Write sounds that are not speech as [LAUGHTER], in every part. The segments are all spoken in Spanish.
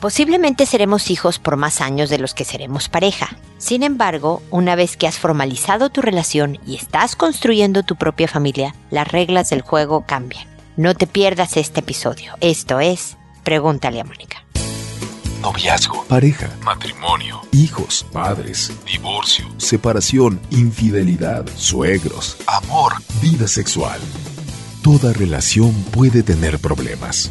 Posiblemente seremos hijos por más años de los que seremos pareja. Sin embargo, una vez que has formalizado tu relación y estás construyendo tu propia familia, las reglas del juego cambian. No te pierdas este episodio. Esto es Pregúntale a Mónica. Noviazgo, pareja, matrimonio, hijos, padres, divorcio, separación, infidelidad, suegros, amor, vida sexual. Toda relación puede tener problemas,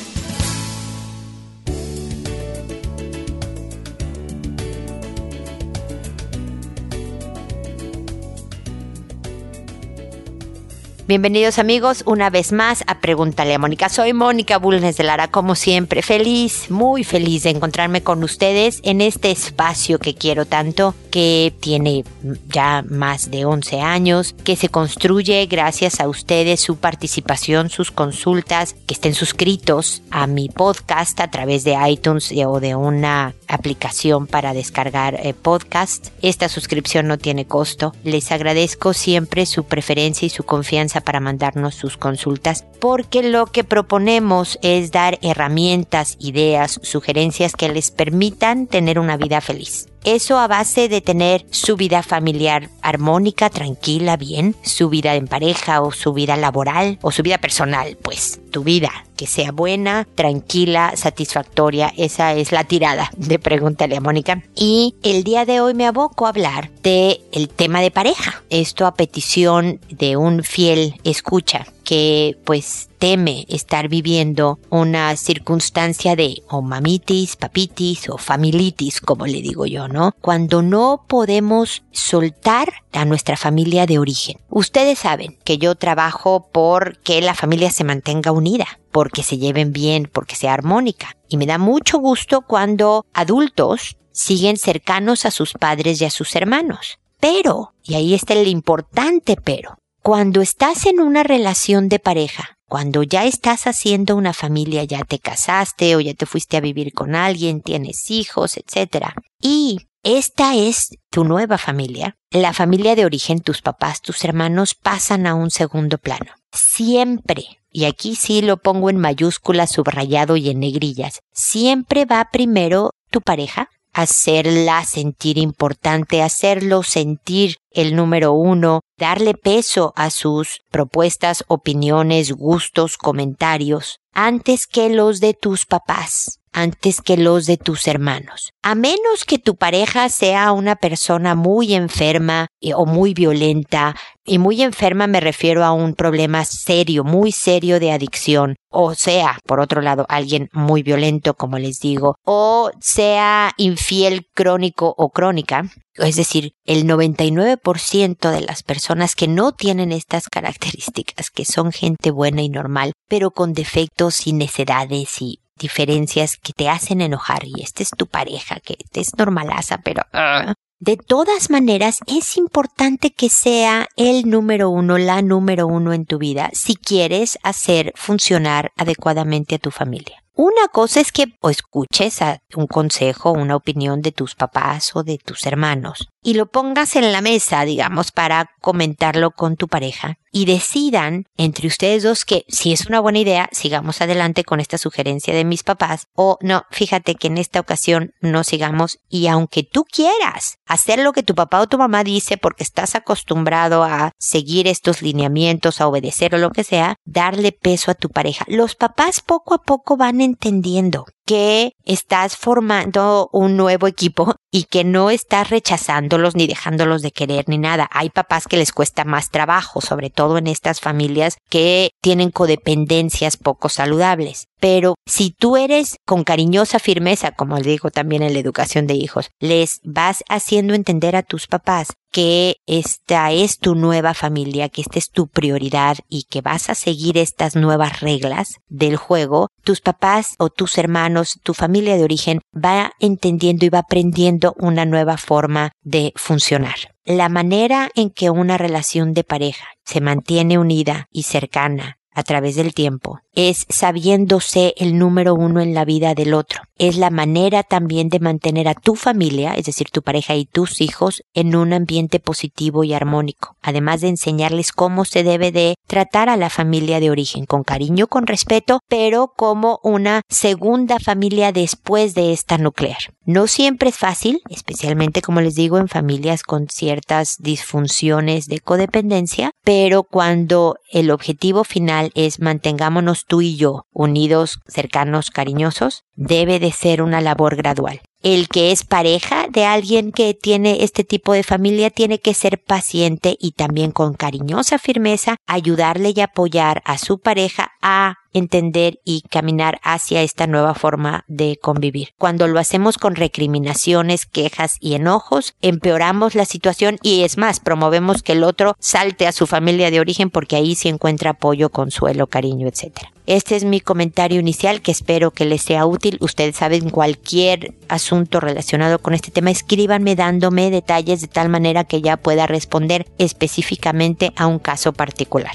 Bienvenidos amigos una vez más a Pregúntale a Mónica. Soy Mónica Bulnes de Lara, como siempre, feliz, muy feliz de encontrarme con ustedes en este espacio que quiero tanto, que tiene ya más de 11 años, que se construye gracias a ustedes, su participación, sus consultas, que estén suscritos a mi podcast a través de iTunes o de una aplicación para descargar eh, podcast. Esta suscripción no tiene costo. Les agradezco siempre su preferencia y su confianza para mandarnos sus consultas, porque lo que proponemos es dar herramientas, ideas, sugerencias que les permitan tener una vida feliz. Eso a base de tener su vida familiar armónica, tranquila, bien, su vida en pareja o su vida laboral o su vida personal, pues tu vida que sea buena, tranquila, satisfactoria. Esa es la tirada de Pregúntale a Mónica. Y el día de hoy me aboco a hablar de el tema de pareja. Esto a petición de un fiel escucha que pues teme estar viviendo una circunstancia de o mamitis, papitis o familitis, como le digo yo, ¿no? Cuando no podemos soltar a nuestra familia de origen. Ustedes saben que yo trabajo por que la familia se mantenga unida, porque se lleven bien, porque sea armónica. Y me da mucho gusto cuando adultos siguen cercanos a sus padres y a sus hermanos. Pero, y ahí está el importante pero, cuando estás en una relación de pareja, cuando ya estás haciendo una familia, ya te casaste o ya te fuiste a vivir con alguien, tienes hijos, etc. Y esta es tu nueva familia. La familia de origen, tus papás, tus hermanos pasan a un segundo plano. Siempre, y aquí sí lo pongo en mayúsculas, subrayado y en negrillas, siempre va primero tu pareja, hacerla sentir importante, hacerlo sentir el número uno, darle peso a sus propuestas, opiniones, gustos, comentarios, antes que los de tus papás antes que los de tus hermanos. A menos que tu pareja sea una persona muy enferma o muy violenta, y muy enferma me refiero a un problema serio, muy serio de adicción, o sea, por otro lado, alguien muy violento, como les digo, o sea infiel crónico o crónica, es decir, el 99% de las personas que no tienen estas características, que son gente buena y normal, pero con defectos y necedades y diferencias que te hacen enojar y esta es tu pareja, que es normalaza, pero... Ah. de todas maneras, es importante que sea el número uno, la número uno en tu vida, si quieres hacer funcionar adecuadamente a tu familia. Una cosa es que escuches a un consejo, una opinión de tus papás o de tus hermanos y lo pongas en la mesa, digamos, para comentarlo con tu pareja y decidan entre ustedes dos que si es una buena idea, sigamos adelante con esta sugerencia de mis papás o no, fíjate que en esta ocasión no sigamos y aunque tú quieras hacer lo que tu papá o tu mamá dice porque estás acostumbrado a seguir estos lineamientos, a obedecer o lo que sea, darle peso a tu pareja. Los papás poco a poco van entendiendo que estás formando un nuevo equipo y que no estás rechazándolos ni dejándolos de querer ni nada. Hay papás que les cuesta más trabajo, sobre todo en estas familias que tienen codependencias poco saludables. Pero si tú eres con cariñosa firmeza, como digo también en la educación de hijos, les vas haciendo entender a tus papás que esta es tu nueva familia, que esta es tu prioridad y que vas a seguir estas nuevas reglas del juego, tus papás o tus hermanos, tu familia de origen va entendiendo y va aprendiendo una nueva forma de funcionar. La manera en que una relación de pareja se mantiene unida y cercana a través del tiempo, es sabiéndose el número uno en la vida del otro. Es la manera también de mantener a tu familia, es decir, tu pareja y tus hijos, en un ambiente positivo y armónico. Además de enseñarles cómo se debe de tratar a la familia de origen, con cariño, con respeto, pero como una segunda familia después de esta nuclear. No siempre es fácil, especialmente como les digo, en familias con ciertas disfunciones de codependencia, pero cuando el objetivo final es mantengámonos tú y yo unidos, cercanos, cariñosos, debe de ser una labor gradual. El que es pareja de alguien que tiene este tipo de familia tiene que ser paciente y también con cariñosa firmeza ayudarle y apoyar a su pareja a entender y caminar hacia esta nueva forma de convivir. Cuando lo hacemos con recriminaciones, quejas y enojos, empeoramos la situación y es más, promovemos que el otro salte a su familia de origen porque ahí se encuentra apoyo, consuelo, cariño, etc. Este es mi comentario inicial que espero que les sea útil. Ustedes saben cualquier asunto relacionado con este tema, escríbanme dándome detalles de tal manera que ya pueda responder específicamente a un caso particular.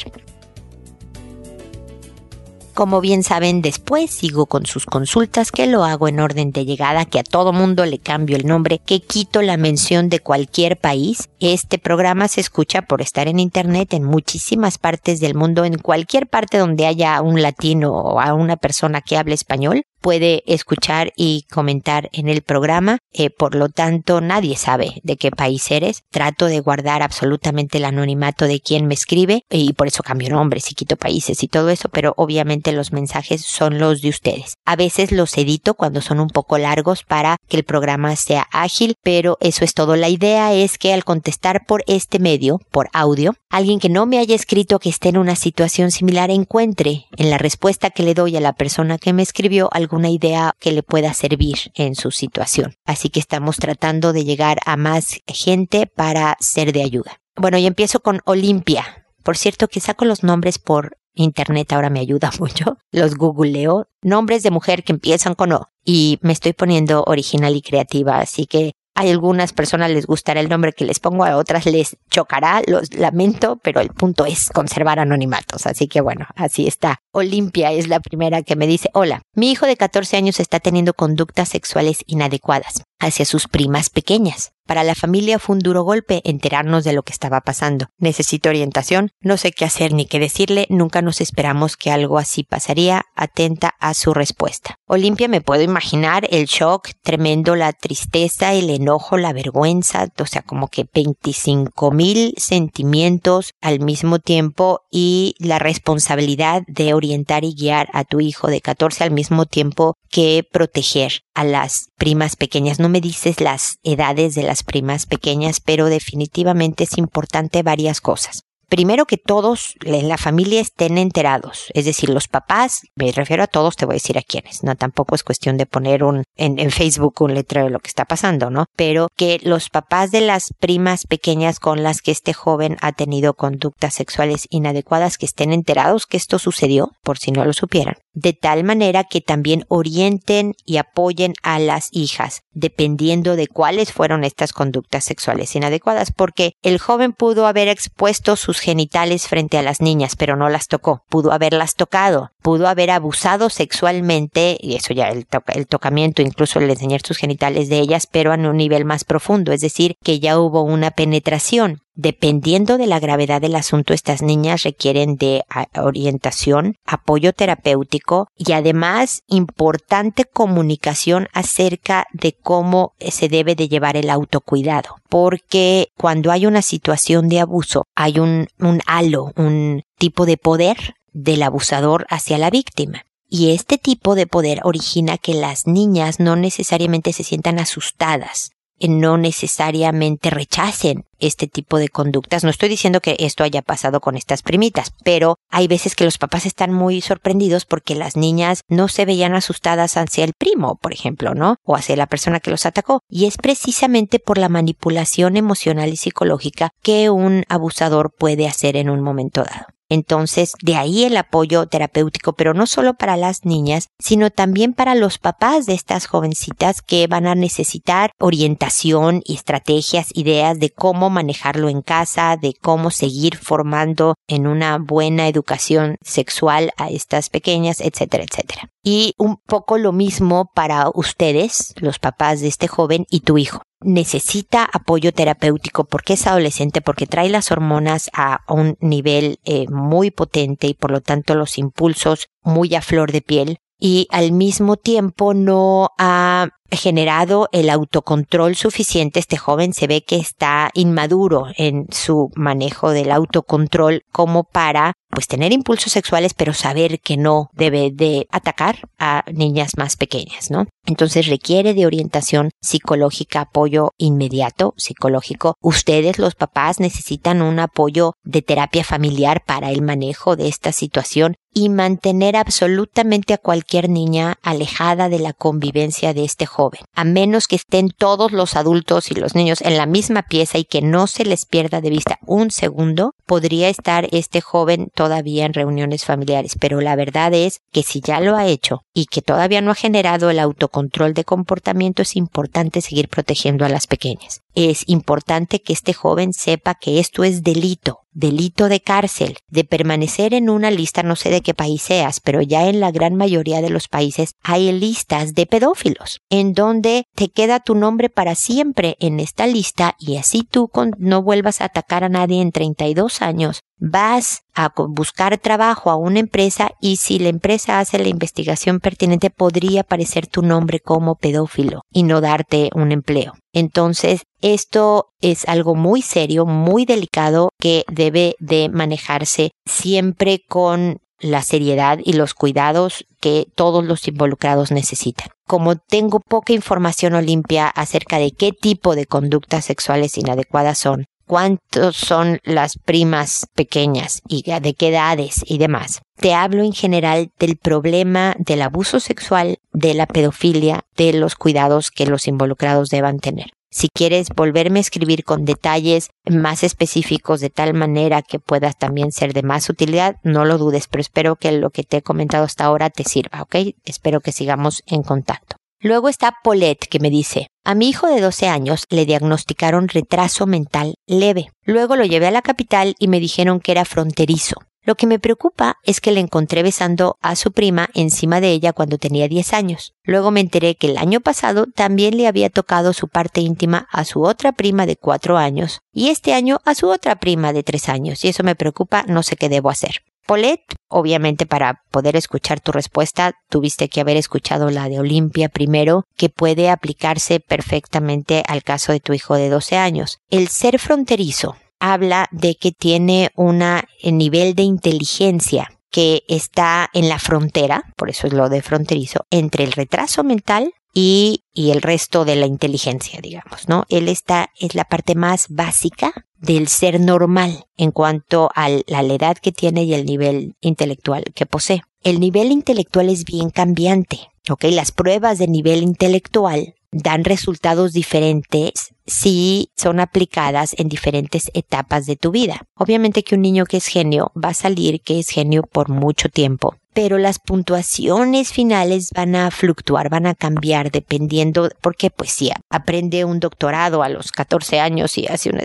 Como bien saben, después sigo con sus consultas, que lo hago en orden de llegada, que a todo mundo le cambio el nombre, que quito la mención de cualquier país. Este programa se escucha por estar en Internet en muchísimas partes del mundo, en cualquier parte donde haya un latino o a una persona que hable español puede escuchar y comentar en el programa. Eh, por lo tanto, nadie sabe de qué país eres. Trato de guardar absolutamente el anonimato de quien me escribe y por eso cambio nombres y quito países y todo eso, pero obviamente los mensajes son los de ustedes. A veces los edito cuando son un poco largos para que el programa sea ágil, pero eso es todo. La idea es que al contestar por este medio, por audio, alguien que no me haya escrito que esté en una situación similar encuentre en la respuesta que le doy a la persona que me escribió algún una idea que le pueda servir en su situación. Así que estamos tratando de llegar a más gente para ser de ayuda. Bueno, y empiezo con Olimpia. Por cierto, que saco los nombres por internet, ahora me ayuda [LAUGHS] mucho. Los googleo. Nombres de mujer que empiezan con O. Y me estoy poniendo original y creativa, así que a algunas personas les gustará el nombre que les pongo, a otras les chocará, los lamento, pero el punto es conservar anonimatos. Así que bueno, así está. Olimpia es la primera que me dice, hola, mi hijo de 14 años está teniendo conductas sexuales inadecuadas hacia sus primas pequeñas. Para la familia fue un duro golpe enterarnos de lo que estaba pasando. Necesito orientación, no sé qué hacer ni qué decirle, nunca nos esperamos que algo así pasaría, atenta a su respuesta. Olimpia me puedo imaginar el shock tremendo, la tristeza, el enojo, la vergüenza, o sea, como que 25 mil sentimientos al mismo tiempo y la responsabilidad de orientar y guiar a tu hijo de 14 al mismo tiempo que proteger a las primas pequeñas. No me dices las edades de las primas pequeñas, pero definitivamente es importante varias cosas primero que todos en la familia estén enterados, es decir, los papás, me refiero a todos, te voy a decir a quiénes, no tampoco es cuestión de poner un en, en Facebook un letrero de lo que está pasando, ¿no? Pero que los papás de las primas pequeñas con las que este joven ha tenido conductas sexuales inadecuadas que estén enterados que esto sucedió, por si no lo supieran, de tal manera que también orienten y apoyen a las hijas, dependiendo de cuáles fueron estas conductas sexuales inadecuadas, porque el joven pudo haber expuesto sus genitales frente a las niñas, pero no las tocó. Pudo haberlas tocado, pudo haber abusado sexualmente, y eso ya el, el tocamiento, incluso el enseñar sus genitales de ellas, pero a un nivel más profundo, es decir, que ya hubo una penetración. Dependiendo de la gravedad del asunto, estas niñas requieren de orientación, apoyo terapéutico y además importante comunicación acerca de cómo se debe de llevar el autocuidado. Porque cuando hay una situación de abuso, hay un, un halo, un tipo de poder del abusador hacia la víctima. Y este tipo de poder origina que las niñas no necesariamente se sientan asustadas, no necesariamente rechacen este tipo de conductas. No estoy diciendo que esto haya pasado con estas primitas, pero hay veces que los papás están muy sorprendidos porque las niñas no se veían asustadas hacia el primo, por ejemplo, ¿no? O hacia la persona que los atacó. Y es precisamente por la manipulación emocional y psicológica que un abusador puede hacer en un momento dado. Entonces, de ahí el apoyo terapéutico, pero no solo para las niñas, sino también para los papás de estas jovencitas que van a necesitar orientación y estrategias, ideas de cómo manejarlo en casa, de cómo seguir formando en una buena educación sexual a estas pequeñas, etcétera, etcétera. Y un poco lo mismo para ustedes, los papás de este joven y tu hijo necesita apoyo terapéutico porque es adolescente, porque trae las hormonas a un nivel eh, muy potente y por lo tanto los impulsos muy a flor de piel y al mismo tiempo no ha generado el autocontrol suficiente. Este joven se ve que está inmaduro en su manejo del autocontrol como para pues tener impulsos sexuales pero saber que no debe de atacar a niñas más pequeñas, ¿no? Entonces requiere de orientación psicológica, apoyo inmediato psicológico. Ustedes, los papás, necesitan un apoyo de terapia familiar para el manejo de esta situación y mantener absolutamente a cualquier niña alejada de la convivencia de este joven, a menos que estén todos los adultos y los niños en la misma pieza y que no se les pierda de vista un segundo, podría estar este joven todavía en reuniones familiares. Pero la verdad es que si ya lo ha hecho y que todavía no ha generado el autocontrol de comportamiento, es importante seguir protegiendo a las pequeñas. Es importante que este joven sepa que esto es delito, delito de cárcel, de permanecer en una lista, no sé de qué país seas, pero ya en la gran mayoría de los países hay listas de pedófilos, en donde te queda tu nombre para siempre en esta lista y así tú no vuelvas a atacar a nadie en 32 años, vas a buscar trabajo a una empresa y si la empresa hace la investigación pertinente podría aparecer tu nombre como pedófilo y no darte un empleo. Entonces, esto es algo muy serio, muy delicado que debe de manejarse siempre con la seriedad y los cuidados que todos los involucrados necesitan. Como tengo poca información o limpia acerca de qué tipo de conductas sexuales inadecuadas son, cuántos son las primas pequeñas y de qué edades y demás. Te hablo en general del problema del abuso sexual, de la pedofilia, de los cuidados que los involucrados deban tener. Si quieres volverme a escribir con detalles más específicos de tal manera que puedas también ser de más utilidad, no lo dudes, pero espero que lo que te he comentado hasta ahora te sirva, ¿ok? Espero que sigamos en contacto. Luego está Paulette que me dice, a mi hijo de 12 años le diagnosticaron retraso mental leve. Luego lo llevé a la capital y me dijeron que era fronterizo. Lo que me preocupa es que le encontré besando a su prima encima de ella cuando tenía 10 años. Luego me enteré que el año pasado también le había tocado su parte íntima a su otra prima de 4 años y este año a su otra prima de 3 años y eso me preocupa, no sé qué debo hacer. Paulette, obviamente para poder escuchar tu respuesta, tuviste que haber escuchado la de Olimpia primero, que puede aplicarse perfectamente al caso de tu hijo de 12 años. El ser fronterizo habla de que tiene un nivel de inteligencia que está en la frontera, por eso es lo de fronterizo, entre el retraso mental y, y, el resto de la inteligencia, digamos, ¿no? Él está, es la parte más básica del ser normal en cuanto a la edad que tiene y el nivel intelectual que posee. El nivel intelectual es bien cambiante, ¿ok? Las pruebas de nivel intelectual dan resultados diferentes si son aplicadas en diferentes etapas de tu vida. Obviamente que un niño que es genio va a salir que es genio por mucho tiempo pero las puntuaciones finales van a fluctuar, van a cambiar dependiendo, porque pues si aprende un doctorado a los 14 años y hace una,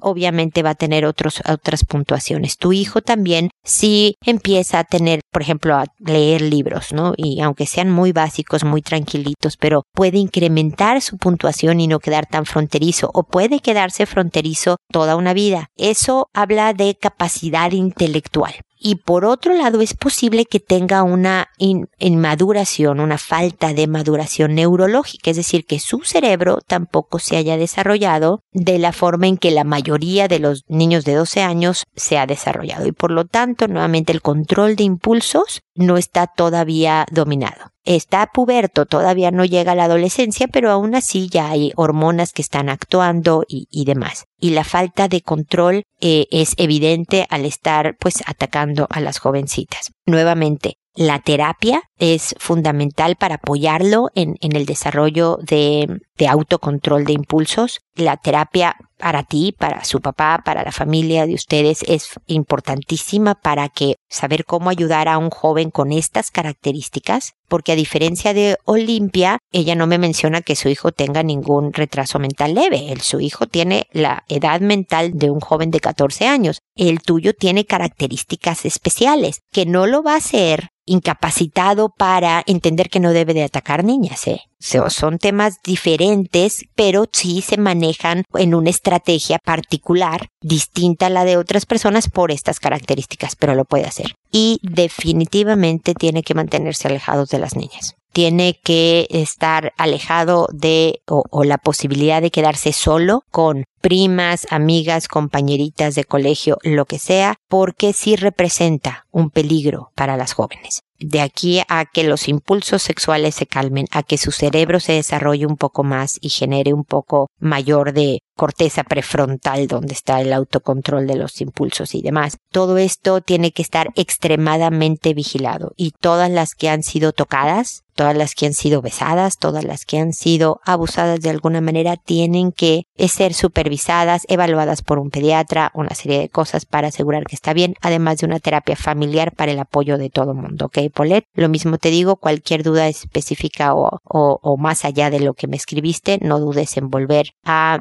obviamente va a tener otros, otras puntuaciones. Tu hijo también, si empieza a tener, por ejemplo, a leer libros, ¿no? Y aunque sean muy básicos, muy tranquilitos, pero puede incrementar su puntuación y no quedar tan fronterizo, o puede quedarse fronterizo toda una vida. Eso habla de capacidad intelectual y por otro lado es posible que tenga una inmaduración, una falta de maduración neurológica, es decir, que su cerebro tampoco se haya desarrollado de la forma en que la mayoría de los niños de 12 años se ha desarrollado. Y por lo tanto nuevamente el control de impulsos no está todavía dominado está puberto, todavía no llega a la adolescencia, pero aún así ya hay hormonas que están actuando y, demás. Y la falta de control eh, es evidente al estar pues atacando a las jovencitas. nuevamente, la terapia es fundamental para apoyarlo en, el desarrollo de, de, autocontrol de impulsos. La terapia para ti, para su papá, para la familia de ustedes es importantísima para que saber cómo ayudar a un joven con estas características, porque a diferencia de Olimpia, ella no me menciona que su hijo tenga ningún retraso mental leve. El, su hijo tiene la edad mental de un joven de 14 años. El tuyo tiene características especiales que no lo va a hacer incapacitado para entender que no debe de atacar niñas. ¿eh? son temas diferentes, pero sí se manejan en una estrategia particular, distinta a la de otras personas por estas características, pero lo puede hacer. Y definitivamente tiene que mantenerse alejados de las niñas tiene que estar alejado de o, la posibilidad de quedarse solo con primas, amigas, compañeritas de colegio, lo que sea, porque sí representa un peligro para las jóvenes. De aquí a que los impulsos sexuales se calmen, a que su cerebro se desarrolle un poco más y genere un poco mayor de corteza prefrontal donde está el autocontrol de los impulsos y demás. Todo esto tiene que estar extremadamente vigilado y todas las que han sido tocadas todas las que han sido besadas, todas las que han sido abusadas de alguna manera tienen que ser supervisadas, evaluadas por un pediatra, una serie de cosas para asegurar que está bien, además de una terapia familiar para el apoyo de todo el mundo. ¿Ok, Polet? Lo mismo te digo, cualquier duda específica o, o, más allá de lo que me escribiste, no dudes en volver a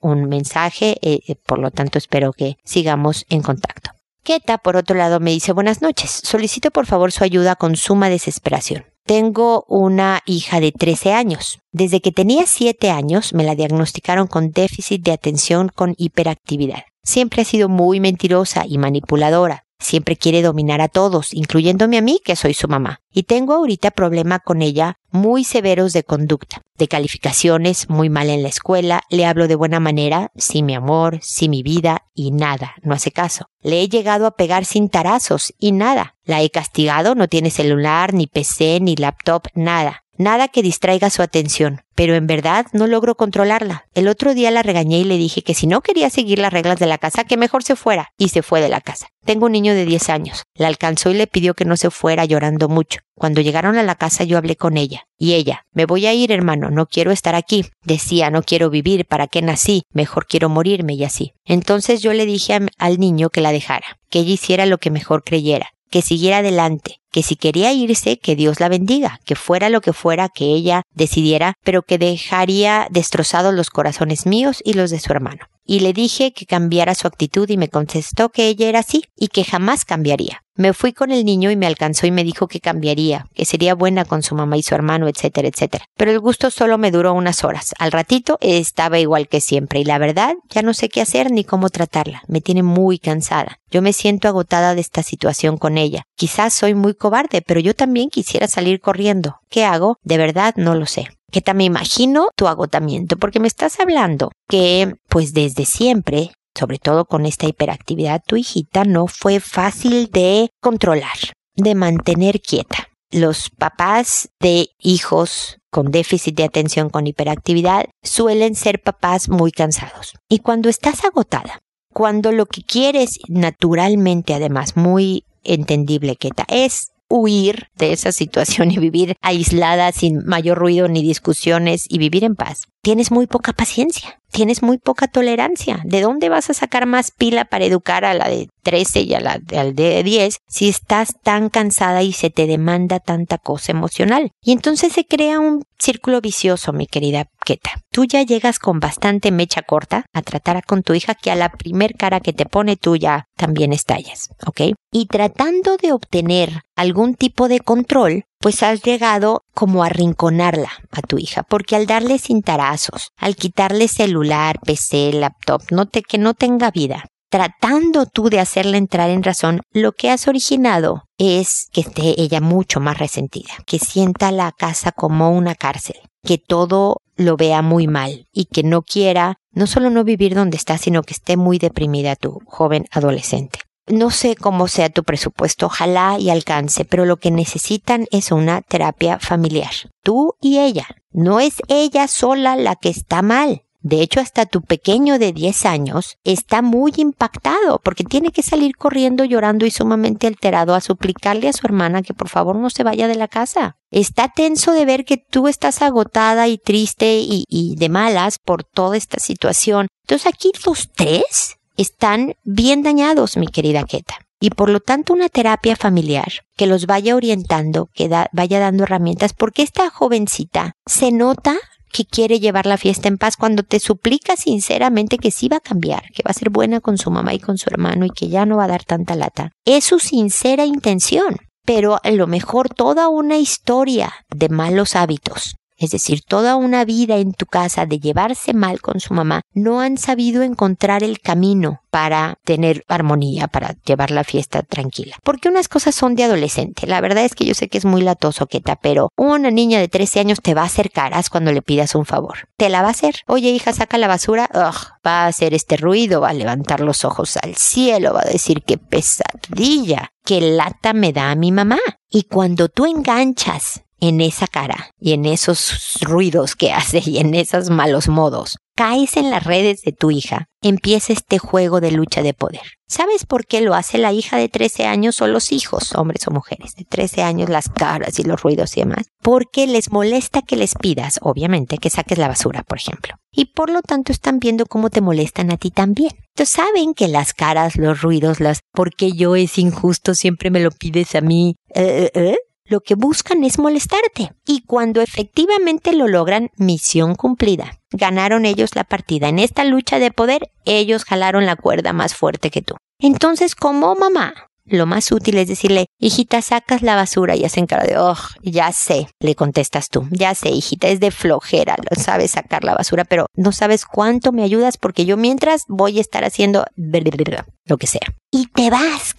un mensaje, eh, eh, por lo tanto espero que sigamos en contacto. Keta, por otro lado, me dice buenas noches. Solicito por favor su ayuda con suma desesperación. Tengo una hija de 13 años. Desde que tenía 7 años me la diagnosticaron con déficit de atención con hiperactividad. Siempre ha sido muy mentirosa y manipuladora. Siempre quiere dominar a todos, incluyéndome a mí, que soy su mamá. Y tengo ahorita problema con ella muy severos de conducta, de calificaciones, muy mal en la escuela, le hablo de buena manera, sí mi amor, sí mi vida, y nada, no hace caso. Le he llegado a pegar sin tarazos, y nada. La he castigado, no tiene celular, ni PC, ni laptop, nada. Nada que distraiga su atención, pero en verdad no logro controlarla. El otro día la regañé y le dije que si no quería seguir las reglas de la casa, que mejor se fuera, y se fue de la casa. Tengo un niño de 10 años. La alcanzó y le pidió que no se fuera llorando mucho. Cuando llegaron a la casa yo hablé con ella. Y ella, me voy a ir hermano, no quiero estar aquí. Decía, no quiero vivir, ¿para qué nací? Mejor quiero morirme y así. Entonces yo le dije al niño que la dejara, que ella hiciera lo que mejor creyera que siguiera adelante, que si quería irse, que Dios la bendiga, que fuera lo que fuera que ella decidiera, pero que dejaría destrozados los corazones míos y los de su hermano. Y le dije que cambiara su actitud y me contestó que ella era así y que jamás cambiaría. Me fui con el niño y me alcanzó y me dijo que cambiaría, que sería buena con su mamá y su hermano, etcétera, etcétera. Pero el gusto solo me duró unas horas. Al ratito estaba igual que siempre y la verdad ya no sé qué hacer ni cómo tratarla. Me tiene muy cansada. Yo me siento agotada de esta situación con ella. Quizás soy muy cobarde, pero yo también quisiera salir corriendo. ¿Qué hago? De verdad no lo sé que también imagino tu agotamiento, porque me estás hablando que, pues desde siempre, sobre todo con esta hiperactividad, tu hijita no fue fácil de controlar, de mantener quieta. Los papás de hijos con déficit de atención con hiperactividad suelen ser papás muy cansados. Y cuando estás agotada, cuando lo que quieres naturalmente, además muy entendible, Keta, es huir de esa situación [LAUGHS] y vivir aislada sin mayor ruido ni discusiones y vivir en paz. Tienes muy poca paciencia, tienes muy poca tolerancia. ¿De dónde vas a sacar más pila para educar a la de 13 y a la de 10 si estás tan cansada y se te demanda tanta cosa emocional? Y entonces se crea un círculo vicioso, mi querida Keta. Tú ya llegas con bastante mecha corta a tratar con tu hija que a la primer cara que te pone tú ya también estallas, ¿ok? Y tratando de obtener algún tipo de control, pues has llegado como a rinconarla a tu hija, porque al darle cintarazos, al quitarle celular, PC, laptop, no que no tenga vida, tratando tú de hacerla entrar en razón, lo que has originado es que esté ella mucho más resentida, que sienta la casa como una cárcel, que todo lo vea muy mal y que no quiera no solo no vivir donde está, sino que esté muy deprimida tu joven adolescente. No sé cómo sea tu presupuesto, ojalá y alcance, pero lo que necesitan es una terapia familiar. Tú y ella. No es ella sola la que está mal. De hecho, hasta tu pequeño de 10 años está muy impactado porque tiene que salir corriendo, llorando y sumamente alterado a suplicarle a su hermana que por favor no se vaya de la casa. Está tenso de ver que tú estás agotada y triste y, de malas por toda esta situación. Entonces aquí los tres están bien dañados, mi querida Keta y por lo tanto una terapia familiar que los vaya orientando, que vaya dando herramientas, porque esta jovencita se nota que quiere llevar la fiesta en paz cuando te suplica sinceramente que sí va a cambiar, que va a ser buena con su mamá y con su hermano y que ya no va a dar tanta lata. Es su sincera intención, pero a lo mejor toda una historia de malos hábitos es decir, toda una vida en tu casa de llevarse mal con su mamá, no han sabido encontrar el camino para tener armonía, para llevar la fiesta tranquila. Porque unas cosas son de adolescente. La verdad es que yo sé que es muy latoso, Keta, pero una niña de 13 años te va a hacer caras cuando le pidas un favor. Te la va a hacer. Oye, hija, saca la basura. Ugh, va a hacer este ruido, va a levantar los ojos al cielo, va a decir qué pesadilla, qué lata me da a mi mamá. Y cuando tú enganchas en esa cara y en esos ruidos que [LAUGHS] hace y en esos malos modos, caes en las redes de tu hija, empieza este juego de lucha de poder. ¿Sabes por qué lo hace la hija de 13 años o los hijos, hombres o mujeres, de 13 años, las caras y los ruidos y demás? Porque les molesta que les pidas, obviamente, que saques la basura, por ejemplo. Y por lo tanto están viendo cómo te molestan a ti también. Entonces saben que las caras, los ruidos, las porque yo es injusto, siempre me lo pides a mí, eh, eh, eh lo que buscan es molestarte. Y cuando efectivamente lo logran, misión cumplida. Ganaron ellos la partida. En esta lucha de poder, ellos jalaron la cuerda más fuerte que tú. Entonces, como mamá, lo más útil es decirle, hijita, sacas la basura y hacen cara de, oh, ya sé, le contestas tú, ya sé, hijita, es de flojera, lo sabes sacar la basura, pero no sabes cuánto me ayudas porque yo mientras voy a estar haciendo lo que sea. Y te vas.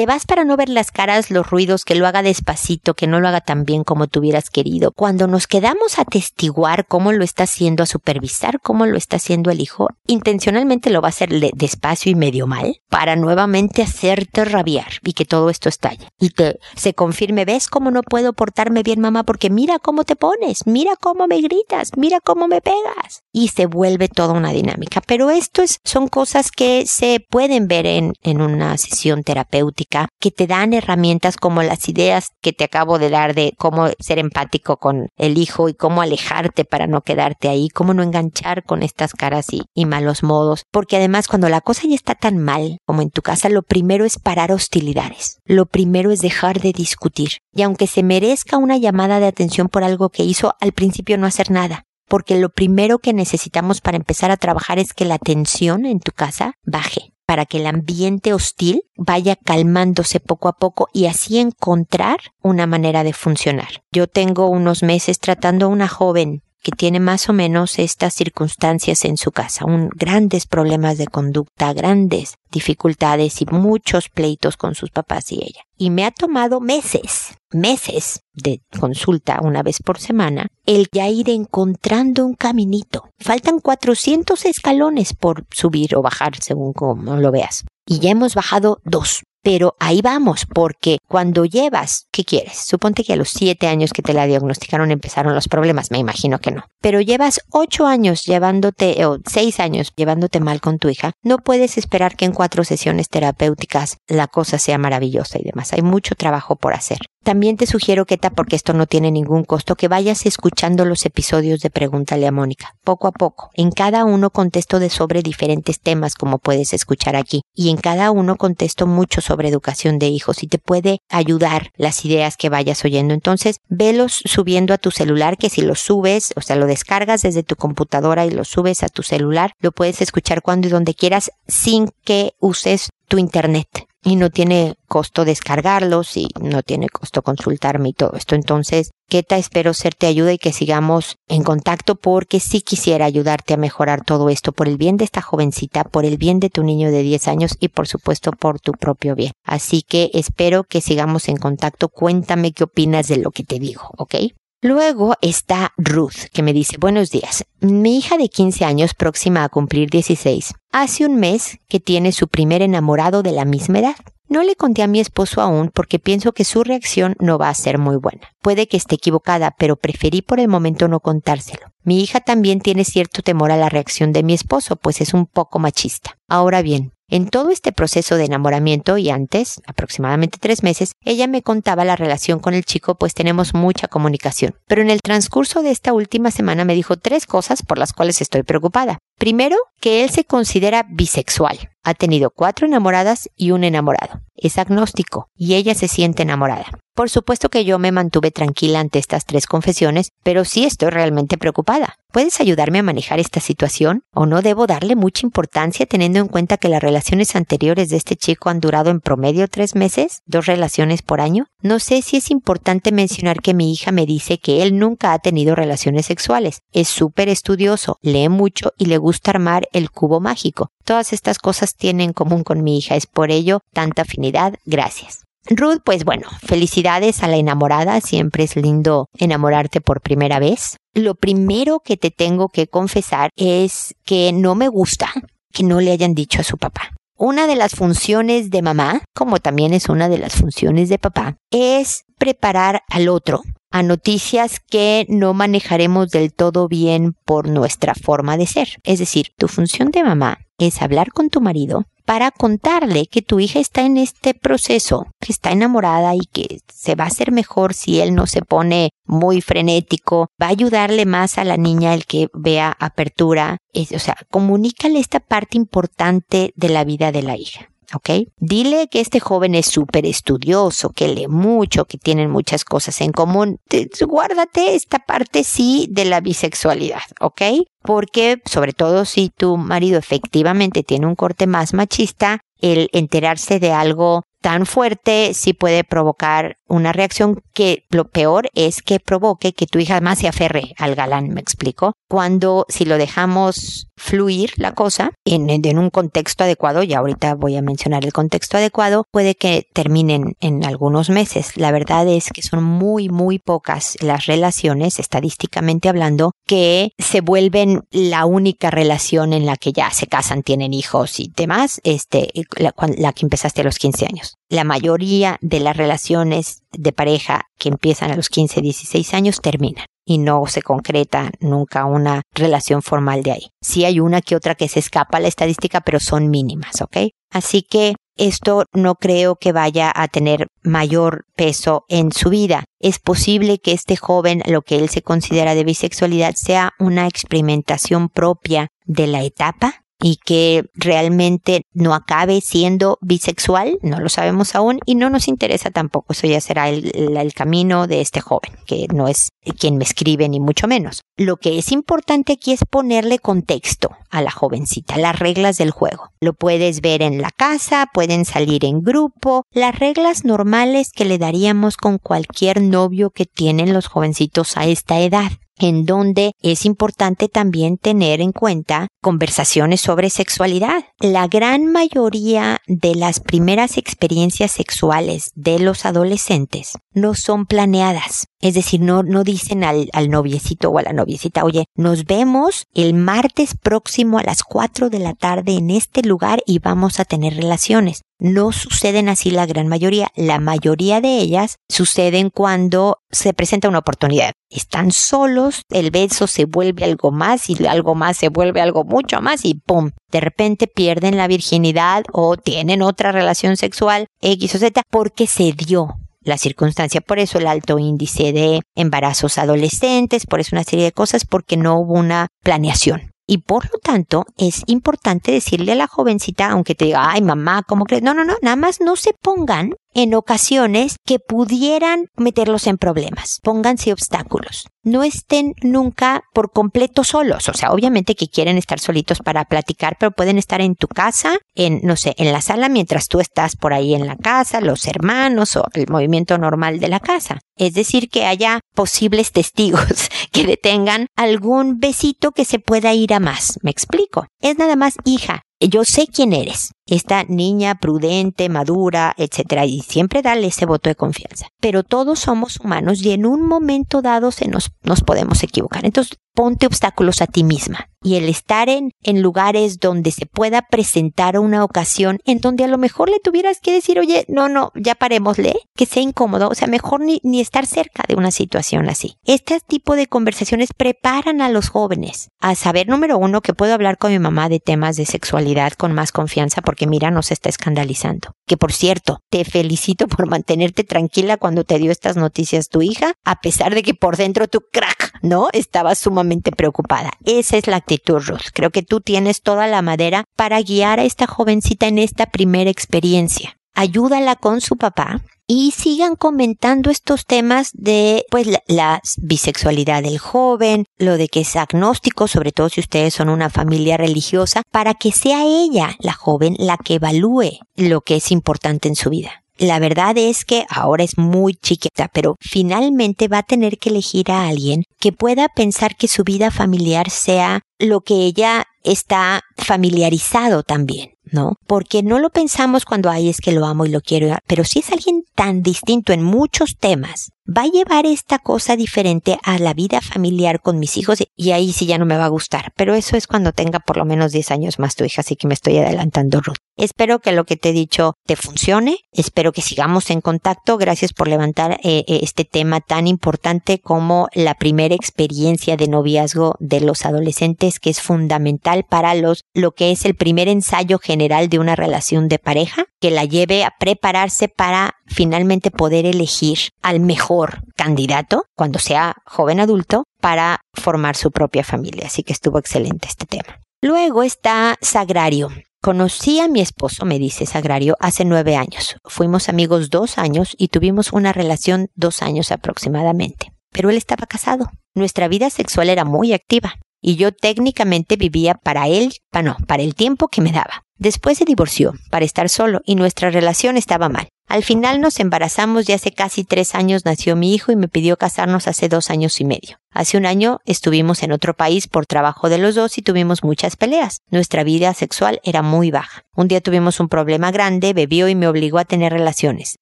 Te vas para no ver las caras, los ruidos, que lo haga despacito, que no lo haga tan bien como tú hubieras querido. Cuando nos quedamos a testiguar cómo lo está haciendo, a supervisar cómo lo está haciendo el hijo, intencionalmente lo va a hacer despacio y medio mal para nuevamente hacerte rabiar y que todo esto estalle. Y te se confirme, ves cómo no puedo portarme bien mamá porque mira cómo te pones, mira cómo me gritas, mira cómo me pegas. Y se vuelve toda una dinámica. Pero esto es, son cosas que se pueden ver en, en una sesión terapéutica que te dan herramientas como las ideas que te acabo de dar de cómo ser empático con el hijo y cómo alejarte para no quedarte ahí, cómo no enganchar con estas caras y, y malos modos. Porque además cuando la cosa ya está tan mal como en tu casa, lo primero es parar hostilidades. Lo primero es dejar de discutir. Y aunque se merezca una llamada de atención por algo que hizo, al principio no hacer nada porque lo primero que necesitamos para empezar a trabajar es que la tensión en tu casa baje para que el ambiente hostil vaya calmándose poco a poco y así encontrar una manera de funcionar. Yo tengo unos meses tratando a una joven que tiene más o menos estas circunstancias en su casa, un, grandes problemas de conducta, grandes dificultades y muchos pleitos con sus papás y ella. Y me ha tomado meses, meses de consulta una vez por semana, el ya ir encontrando un caminito. Faltan 400 escalones por subir o bajar según como lo veas. Y ya hemos bajado dos. Pero ahí vamos, porque cuando llevas, ¿qué quieres? Suponte que a los siete años que te la diagnosticaron empezaron los problemas, me imagino que no. Pero llevas ocho años llevándote, o seis años llevándote mal con tu hija, no puedes esperar que en cuatro sesiones terapéuticas la cosa sea maravillosa y demás. Hay mucho trabajo por hacer. También te sugiero, Keta, porque esto no tiene ningún costo, que vayas escuchando los episodios de Pregúntale a Mónica, poco a poco. En cada uno contesto de sobre diferentes temas, como puedes escuchar aquí. Y en cada uno contesto mucho sobre educación de hijos y te puede ayudar las ideas que vayas oyendo. Entonces, velos subiendo a tu celular, que si lo subes, o sea, lo descargas desde tu computadora y lo subes a tu celular, lo puedes escuchar cuando y donde quieras sin que uses tu internet y no tiene costo descargarlos y no tiene costo consultarme y todo esto. Entonces, Keta, espero serte ayuda y que sigamos en contacto porque sí quisiera ayudarte a mejorar todo esto por el bien de esta jovencita, por el bien de tu niño de 10 años y por supuesto por tu propio bien. Así que espero que sigamos en contacto. Cuéntame qué opinas de lo que te digo, ¿ok? Luego está Ruth, que me dice, buenos días. Mi hija de 15 años, próxima a cumplir 16, hace un mes que tiene su primer enamorado de la misma edad. No le conté a mi esposo aún porque pienso que su reacción no va a ser muy buena. Puede que esté equivocada, pero preferí por el momento no contárselo. Mi hija también tiene cierto temor a la reacción de mi esposo, pues es un poco machista. Ahora bien, en todo este proceso de enamoramiento y antes, aproximadamente tres meses, ella me contaba la relación con el chico, pues tenemos mucha comunicación. Pero en el transcurso de esta última semana me dijo tres cosas por las cuales estoy preocupada. Primero, que él se considera bisexual. Ha tenido cuatro enamoradas y un enamorado. Es agnóstico y ella se siente enamorada. Por supuesto que yo me mantuve tranquila ante estas tres confesiones, pero sí estoy realmente preocupada. ¿Puedes ayudarme a manejar esta situación? ¿O no debo darle mucha importancia teniendo en cuenta que las relaciones anteriores de este chico han durado en promedio tres meses? ¿Dos relaciones por año? No sé si es importante mencionar que mi hija me dice que él nunca ha tenido relaciones sexuales. Es súper estudioso, lee mucho y le gusta armar el cubo mágico. Todas estas cosas tienen en común con mi hija. Es por ello tanta afinidad. Gracias. Ruth, pues bueno, felicidades a la enamorada, siempre es lindo enamorarte por primera vez. Lo primero que te tengo que confesar es que no me gusta que no le hayan dicho a su papá. Una de las funciones de mamá, como también es una de las funciones de papá, es preparar al otro a noticias que no manejaremos del todo bien por nuestra forma de ser. Es decir, tu función de mamá es hablar con tu marido para contarle que tu hija está en este proceso, que está enamorada y que se va a hacer mejor si él no se pone muy frenético, va a ayudarle más a la niña el que vea apertura, o sea, comunícale esta parte importante de la vida de la hija. ¿ok? Dile que este joven es súper estudioso, que lee mucho, que tienen muchas cosas en común. Guárdate esta parte sí de la bisexualidad, ¿ok? Porque sobre todo si tu marido efectivamente tiene un corte más machista, el enterarse de algo tan fuerte sí puede provocar una reacción que lo peor es que provoque que tu hija más se aferre al galán, me explico. Cuando si lo dejamos fluir la cosa en, en, un contexto adecuado, y ahorita voy a mencionar el contexto adecuado, puede que terminen en algunos meses. La verdad es que son muy, muy pocas las relaciones, estadísticamente hablando, que se vuelven la única relación en la que ya se casan, tienen hijos y demás, este, la, la que empezaste a los 15 años. La mayoría de las relaciones de pareja que empiezan a los 15, 16 años terminan y no se concreta nunca una relación formal de ahí. Sí hay una que otra que se escapa a la estadística, pero son mínimas, ¿ok? Así que esto no creo que vaya a tener mayor peso en su vida. Es posible que este joven, lo que él se considera de bisexualidad, sea una experimentación propia de la etapa y que realmente no acabe siendo bisexual, no lo sabemos aún y no nos interesa tampoco, eso ya será el, camino de este joven, que no es quien me escribe ni mucho menos. Lo que es importante aquí es ponerle contexto a la jovencita, las reglas del juego. Lo puedes ver en la casa, pueden salir en grupo, las reglas normales que le daríamos con cualquier novio que tienen los jovencitos a esta edad en donde es importante también tener en cuenta conversaciones sobre sexualidad. La gran mayoría de las primeras experiencias sexuales de los adolescentes no son planeadas. Es decir, no, no dicen al, al noviecito o a la noviecita, oye, nos vemos el martes próximo a las 4 de la tarde en este lugar y vamos a tener relaciones. No suceden así la gran mayoría. La mayoría de ellas suceden cuando se presenta una oportunidad. Están solos, el beso se vuelve algo más y algo más se vuelve algo mucho más y ¡pum! De repente pierden la virginidad o tienen otra relación sexual X o Z porque se dio la circunstancia. Por eso el alto índice de embarazos adolescentes, por eso una serie de cosas, porque no hubo una planeación. Y por lo tanto, es importante decirle a la jovencita, aunque te diga, ay mamá, ¿cómo crees? No, no, no, nada más no se pongan en ocasiones que pudieran meterlos en problemas. Pónganse obstáculos. No estén nunca por completo solos. O sea, obviamente que quieren estar solitos para platicar, pero pueden estar en tu casa, en, no sé, en la sala mientras tú estás por ahí en la casa, los hermanos o el movimiento normal de la casa. Es decir, que haya posibles [LAUGHS] testigos que detengan algún besito que se pueda ir a más. ¿Me explico? Es nada más, hija, yo sé quién eres, esta niña prudente, madura, etcétera, y siempre darle ese voto de confianza. Pero todos somos humanos y en un momento dado se nos, nos podemos equivocar. Entonces, ponte obstáculos a ti misma. Y el estar en, en lugares donde se pueda presentar una ocasión en donde a lo mejor le tuvieras que decir, oye, no, no, ya parémosle, que sea incómodo, o sea, mejor ni, ni estar cerca de una situación así. Este tipo de conversaciones preparan a los jóvenes a saber, número uno, que puedo hablar con mi mamá de temas de sexualidad con más confianza porque mira, nos está escandalizando. Que por cierto, te felicito por mantenerte tranquila cuando te dio estas noticias tu hija, a pesar de que por dentro tu crack, ¿no? Estaba sumamente preocupada. Esa es la actitud, Ruth. Creo que tú tienes toda la madera para guiar a esta jovencita en esta primera experiencia ayúdala con su papá y sigan comentando estos temas de pues la, bisexualidad del joven, lo de que es agnóstico, sobre todo si ustedes son una familia religiosa, para que sea ella, la joven, la que evalúe lo que es importante en su vida. La verdad es que ahora es muy chiquita, pero finalmente va a tener que elegir a alguien que pueda pensar que su vida familiar sea lo que ella está familiarizado también. ¿No? Porque no lo pensamos cuando, hay es que lo amo y lo quiero, pero si es alguien tan distinto en muchos temas, va a llevar esta cosa diferente a la vida familiar con mis hijos y ahí sí ya no me va a gustar. Pero eso es cuando tenga por lo menos 10 años más tu hija, así que me estoy adelantando, Ruth. Espero que lo que te he dicho te funcione. Espero que sigamos en contacto. Gracias por levantar eh, eh, este tema tan importante como la primera experiencia de noviazgo de los adolescentes, que es fundamental para los, lo que es el primer ensayo general de una relación de pareja, que la lleve a prepararse para finalmente poder elegir al mejor candidato cuando sea joven adulto para formar su propia familia. Así que estuvo excelente este tema. Luego está Sagrario. Conocí a mi esposo, me dice Sagrario, hace nueve años. Fuimos amigos dos años y tuvimos una relación dos años aproximadamente. Pero él estaba casado. Nuestra vida sexual era muy activa y yo técnicamente vivía para él, para no, para el tiempo que me daba. Después se divorció para estar solo y nuestra relación estaba mal. Al final nos embarazamos y hace casi tres años nació mi hijo y me pidió casarnos hace dos años y medio. Hace un año estuvimos en otro país por trabajo de los dos y tuvimos muchas peleas. Nuestra vida sexual era muy baja. Un día tuvimos un problema grande, bebió y me obligó a tener relaciones.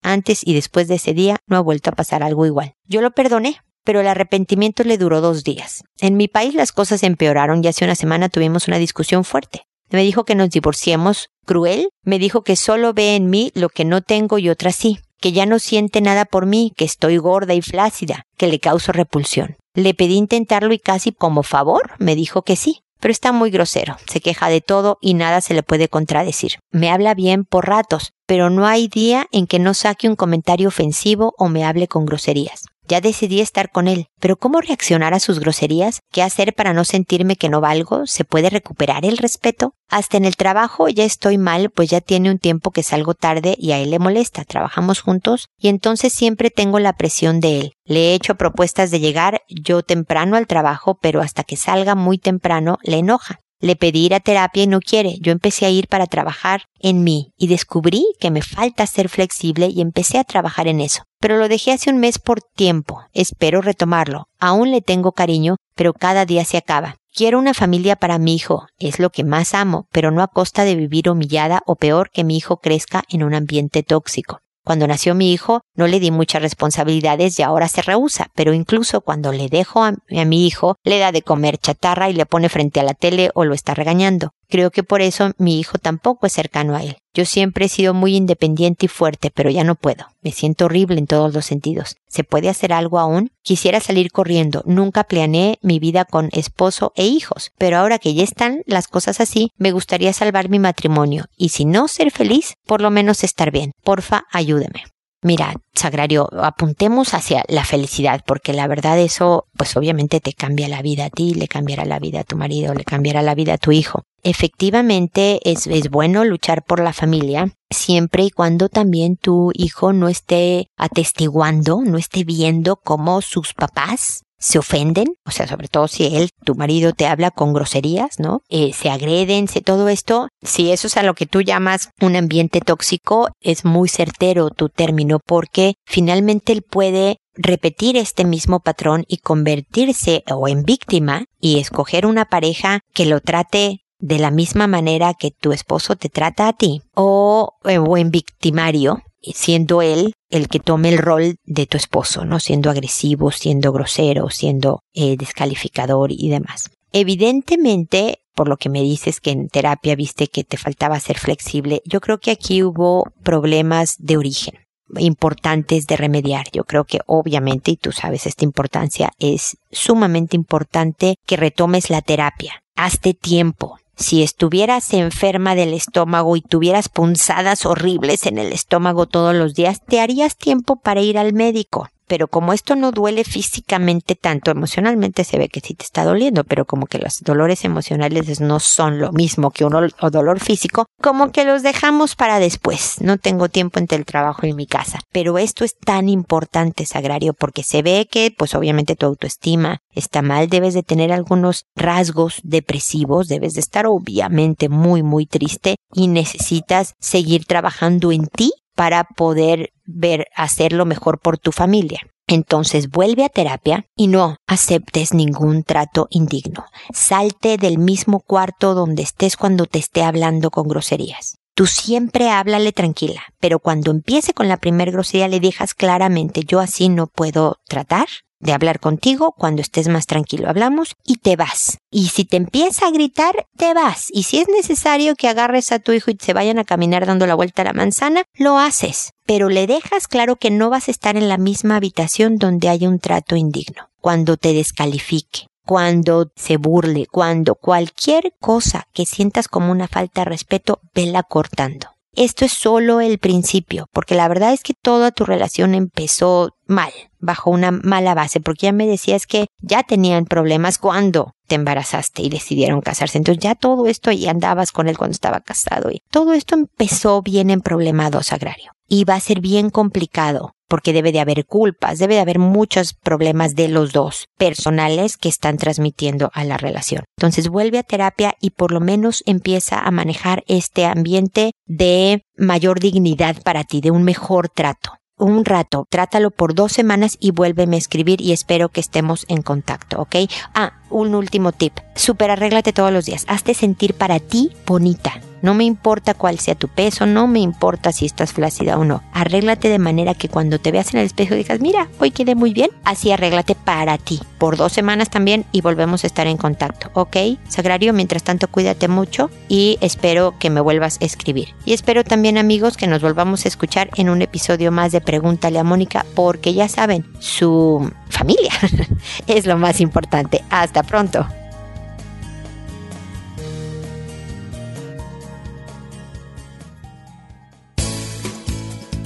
Antes y después de ese día no ha vuelto a pasar algo igual. Yo lo perdoné, pero el arrepentimiento le duró dos días. En mi país las cosas empeoraron y hace una semana tuvimos una discusión fuerte. Me dijo que nos divorciemos cruel, me dijo que solo ve en mí lo que no tengo y otra sí, que ya no siente nada por mí, que estoy gorda y flácida, que le causo repulsión. Le pedí intentarlo y casi como favor me dijo que sí, pero está muy grosero, se queja de todo y nada se le puede contradecir. Me habla bien por ratos, pero no hay día en que no saque un comentario ofensivo o me hable con groserías. Ya decidí estar con él, pero ¿cómo reaccionar a sus groserías? ¿Qué hacer para no sentirme que no valgo? ¿Se puede recuperar el respeto? Hasta en el trabajo ya estoy mal, pues ya tiene un tiempo que salgo tarde y a él le molesta. Trabajamos juntos y entonces siempre tengo la presión de él. Le he hecho propuestas de llegar yo temprano al trabajo, pero hasta que salga muy temprano le enoja. Le pedí ir a terapia y no quiere. Yo empecé a ir para trabajar en mí y descubrí que me falta ser flexible y empecé a trabajar en eso. Pero lo dejé hace un mes por tiempo. Espero retomarlo. Aún le tengo cariño, pero cada día se acaba. Quiero una familia para mi hijo, es lo que más amo, pero no a costa de vivir humillada o peor que mi hijo crezca en un ambiente tóxico. Cuando nació mi hijo no le di muchas responsabilidades y ahora se rehúsa, pero incluso cuando le dejo a, mi hijo le da de comer chatarra y le pone frente a la tele o lo está regañando. Creo que por eso mi hijo tampoco es cercano a él. Yo siempre he sido muy independiente y fuerte, pero ya no puedo. Me siento horrible en todos los sentidos. ¿Se puede hacer algo aún? Quisiera salir corriendo. Nunca planeé mi vida con esposo e hijos, pero ahora que ya están las cosas así, me gustaría salvar mi matrimonio y si no ser feliz, por lo menos estar bien. Porfa, ayúdeme. Mira, Sagrario, apuntemos hacia la felicidad, porque la verdad eso, pues obviamente te cambia la vida a ti, le cambiará la vida a tu marido, le cambiará la vida a tu hijo. Efectivamente es, es bueno luchar por la familia, siempre y cuando también tu hijo no esté atestiguando, no esté viendo cómo sus papás se ofenden, o sea, sobre todo si él, tu marido, te habla con groserías, ¿no? Eh, se agreden, se, todo esto, si eso es a lo que tú llamas un ambiente tóxico, es muy certero tu término, porque finalmente él puede repetir este mismo patrón y convertirse o en víctima y escoger una pareja que lo trate de la misma manera que tu esposo te trata a ti o en buen victimario, siendo él el que tome el rol de tu esposo, ¿no? Siendo agresivo, siendo grosero, siendo eh, descalificador y demás. Evidentemente, por lo que me dices que en terapia viste que te faltaba ser flexible, yo creo que aquí hubo problemas de origen importantes de remediar. Yo creo que obviamente, y tú sabes esta importancia, es sumamente importante que retomes la terapia. Hazte tiempo. Si estuvieras enferma del estómago y tuvieras punzadas horribles en el estómago todos los días, te harías tiempo para ir al médico pero como esto no duele físicamente tanto, emocionalmente se ve que sí te está doliendo, pero como que los dolores emocionales no son lo mismo que un dolor físico, como que los dejamos para después. No tengo tiempo entre el trabajo y mi casa. Pero esto es tan importante, Sagrario, porque se ve que, pues obviamente tu autoestima está mal, debes de tener algunos rasgos depresivos, debes de estar obviamente muy, muy triste y necesitas seguir trabajando en ti para poder ver hacerlo mejor por tu familia. Entonces vuelve a terapia y no aceptes ningún trato indigno. Salte del mismo cuarto donde estés cuando te esté hablando con groserías. Tú siempre háblale tranquila, pero cuando empiece con la primer grosería le dejas claramente yo así no puedo tratar de hablar contigo cuando estés más tranquilo. Hablamos y te vas. Y si te empieza a gritar, te vas. Y si es necesario que agarres a tu hijo y se vayan a caminar dando la vuelta a la manzana, lo haces. Pero le dejas claro que no vas a estar en la misma habitación donde haya un trato indigno. Cuando te descalifique cuando se burle, cuando cualquier cosa que sientas como una falta de respeto, vela cortando. Esto es solo el principio, porque la verdad es que toda tu relación empezó mal, bajo una mala base, porque ya me decías que ya tenían problemas cuando te embarazaste y decidieron casarse. Entonces ya todo esto y andabas con él cuando estaba casado y todo esto empezó bien en problemados agrario. Y va a ser bien complicado porque debe de haber culpas, debe de haber muchos problemas de los dos personales que están transmitiendo a la relación. Entonces vuelve a terapia y por lo menos empieza a manejar este ambiente de mayor dignidad para ti, de un mejor trato un rato, trátalo por dos semanas y vuélveme a escribir y espero que estemos en contacto, ¿ok? Ah, un último tip. Super arréglate todos los días. Hazte sentir para ti bonita. No me importa cuál sea tu peso, no me importa si estás flácida o no. Arréglate de manera que cuando te veas en el espejo digas, mira, hoy quedé muy bien. Así arréglate para ti. Por dos semanas también y volvemos a estar en contacto, ¿ok? Sagrario, mientras tanto cuídate mucho y espero que me vuelvas a escribir. Y espero también amigos que nos volvamos a escuchar en un episodio más de Pregúntale a Mónica porque ya saben, su familia [LAUGHS] es lo más importante. Hasta pronto.